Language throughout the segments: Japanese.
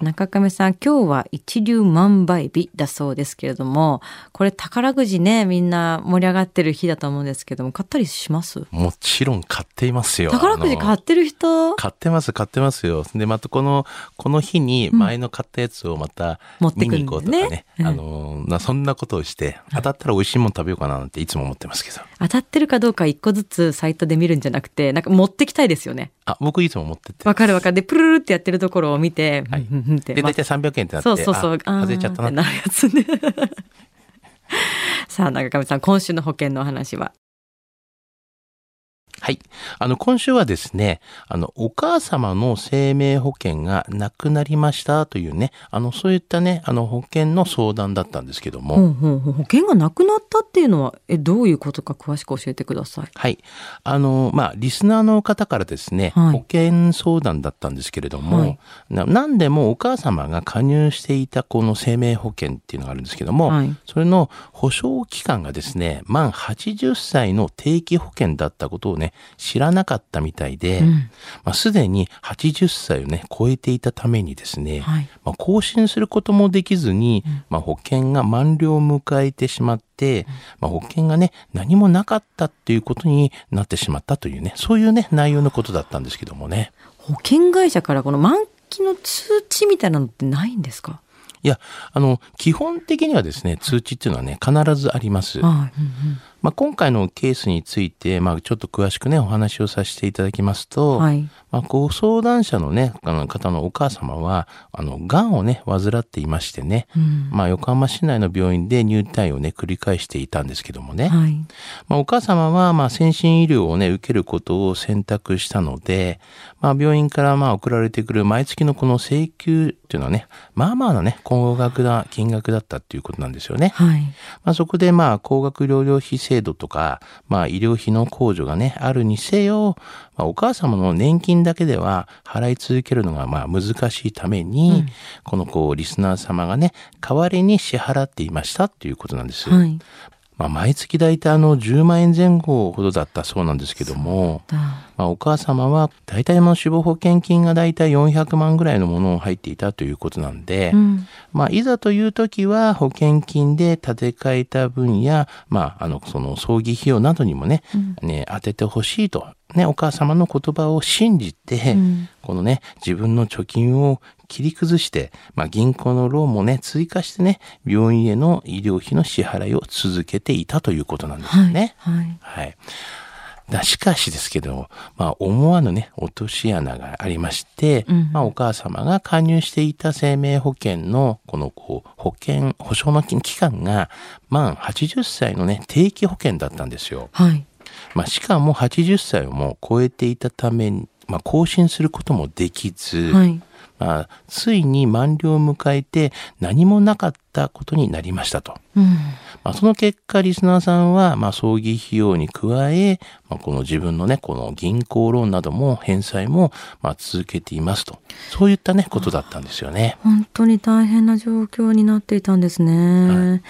中亀さん、今日は一粒万倍日だそうですけれども、これ宝くじね、みんな盛り上がってる日だと思うんですけども、買ったりします？もちろん買っていますよ。宝くじ買ってる人？買ってます、買ってますよ。で、またこの、この日に前の買ったやつをまた持ってくる見に行こうとかね。ねうんあの、なそんなことをして、当たったら美味しいもの食べようかななんていつも思ってますけど。当たってるかどうか一個ずつサイトで見るんじゃなくて、なんか持ってきたいですよね。あ、僕いつも持ってって。わかるわかる。で、プルルルってやってるところを見て、はいで、ま大体300円ってなって、そうそうそう。あ外れちゃったな。なるやつね。さあ、中上さん、今週の保険のお話は。はい。あの、今週はですね、あの、お母様の生命保険がなくなりましたというね、あの、そういったね、あの、保険の相談だったんですけども、ほうほうほう保険がなくなったっていうのは、え、どういうことか詳しく教えてください。はい。あの、まあ、リスナーの方からですね、はい保険相談だったんですけれども、はいな何でもお母様が加入していたこの生命保険っていうのがあるんですけども、はいそれの保証期間がですね、満80歳の定期保険だったことをね、知らなかったみたいで、うんまあ、すでに80歳をね、超えていたためにですね、はいまあ、更新することもできずに、まあ、保険が満了を迎えてしまって、まあ、保険がね、何もなかったっていうことになってしまったというね、そういうね、内容のことだったんですけどもね。保険会社からこの満期の通知みたいなのってないんですか？いや、あの、基本的にはですね、通知っていうのはね、必ずあります。はい。うんまあ、今回のケースについて、まあ、ちょっと詳しくね、お話をさせていただきますうと、んはい。まあ、ご相談者のね、あの方のお母様は、あの、癌をね、患っていましてね、うんまあ、横浜市内の病院で入退院をね、繰り返していたんですけどもね。はい。まあ、お母様は、まあ、先進医療をね、受けることを選択したので、まあ、病院から、まあ、送られてくる毎月のこの請求っていうのはね、まあまあなね、高額な金額だったっていうことなんですよね。はい。まあ、そこで、まあ、高額療養費制度とか、まあ、医療費の控除がね、あるにせよ、まあ、お母様の年金だけでは払い続けるのが、まあ、難しいために、この、こう、リスナー様がね、代わりに支払っていましたっていうことなんです。はい。まあ、毎月大体あの10万円前後ほどだったそうなんですけども、だまあ、お母様は大体の死亡保険金が大体400万ぐらいのものを入っていたということなんで、うん。まあ、いざという時は保険金で建て替えた分や、まあ、あの、その葬儀費用などにもね、ね、当ててほしいと、ね、お母様の言葉を信じて、んこのね、自分の貯金を切り崩して、まあ、銀行のローンもね、追加してね、病院への医療費の支払いを続けていたということなんですよね。はい。はい。だしかしですけど、まあ、思わぬね、落とし穴がありまして、うんまあ、お母様が加入していた生命保険の、この、こう、保険、保証の期間が、満80歳のね、定期保険だったんですよ。はい。まあ、しかも80歳をもう超えていたために、まあ、更新することもできず、はい。まあ、ついに満了を迎えて何もなかったことになりましたと。うん。まあ、その結果、リスナーさんは、まあ、葬儀費用に加え、まあ、この自分のね、この銀行ローンなども返済も、まあ、続けていますと。そういったね、ことだったんですよね。本当に大変な状況になっていたんですね。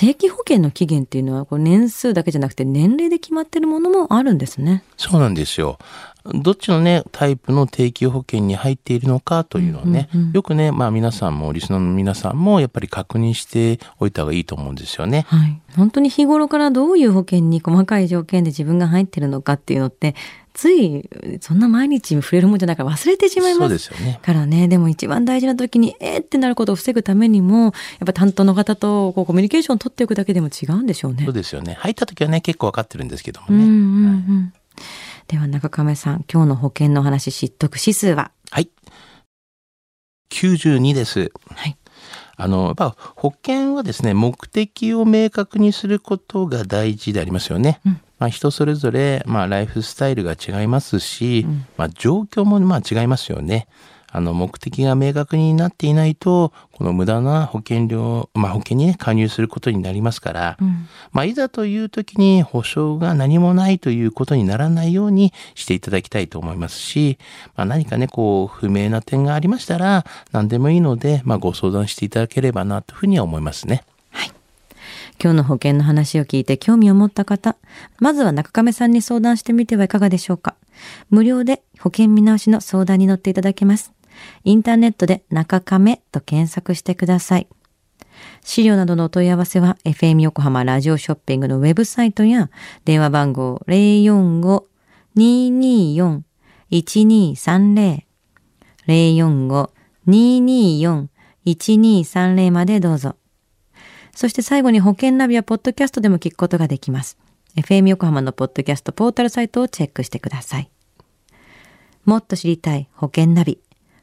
定期保険の期限っていうのはこう年数だけじゃなくて年齢で決まってるものもあるんですね。そうなんですよ。どっちのね、タイプの定期保険に入っているのかというのはね、うんうんうんよくね、まあ皆さんも、リスナーの皆さんも、やっぱり確認しておいた方がいいと思うんですよね。はい。本当に日頃からどういう保険に細かい条件で自分が入ってるのかっていうのって、ついそんな毎日触れるもんじゃないから忘れてしまいそうまですすよね。からね。でも一番大事な時に、えーってなることを防ぐためにも、やっぱ担当の方とこうコミュニケーションを取っておくだけでも違うんでしょうねそう。ですよね。入った時はね、結構わかってるんですけどもね。うんうんうん。では中亀さん、今日の保険の話、知得指数は？はい。92です。はい。あの、やっぱ保険はですね、目的を明確にすることが大事でありますよね。うんまあ人それぞれ、まあライフスタイルが違いますし、うんまあ状況もまあ違いますよね。あの、目的が明確になっていないと、この無駄な保険料、まあ保険にね、加入することになりますから、うん、まあいざという時に保証が何もないということにならないようにしていただきたいと思いますし、まあ何かね、こう、不明な点がありましたら、何でもいいので、まあご相談していただければなというふうには思いますね。今日の保険の話を聞いて興味を持った方、まずは中亀さんに相談してみてはいかがでしょうか。無料で保険見直しの相談に乗っていただけます。インターネットで中亀と検索してください。資料などのお問い合わせは FM 横浜ラジオショッピングのウェブサイトや電話番号045-224-1230 045-224-1230までどうぞ。そして最後に保険ナビはポッドキャストでも聞くことができます。FM 横浜のポッドキャストポータルサイトをチェックしてください。もっと知りたい保険ナビ。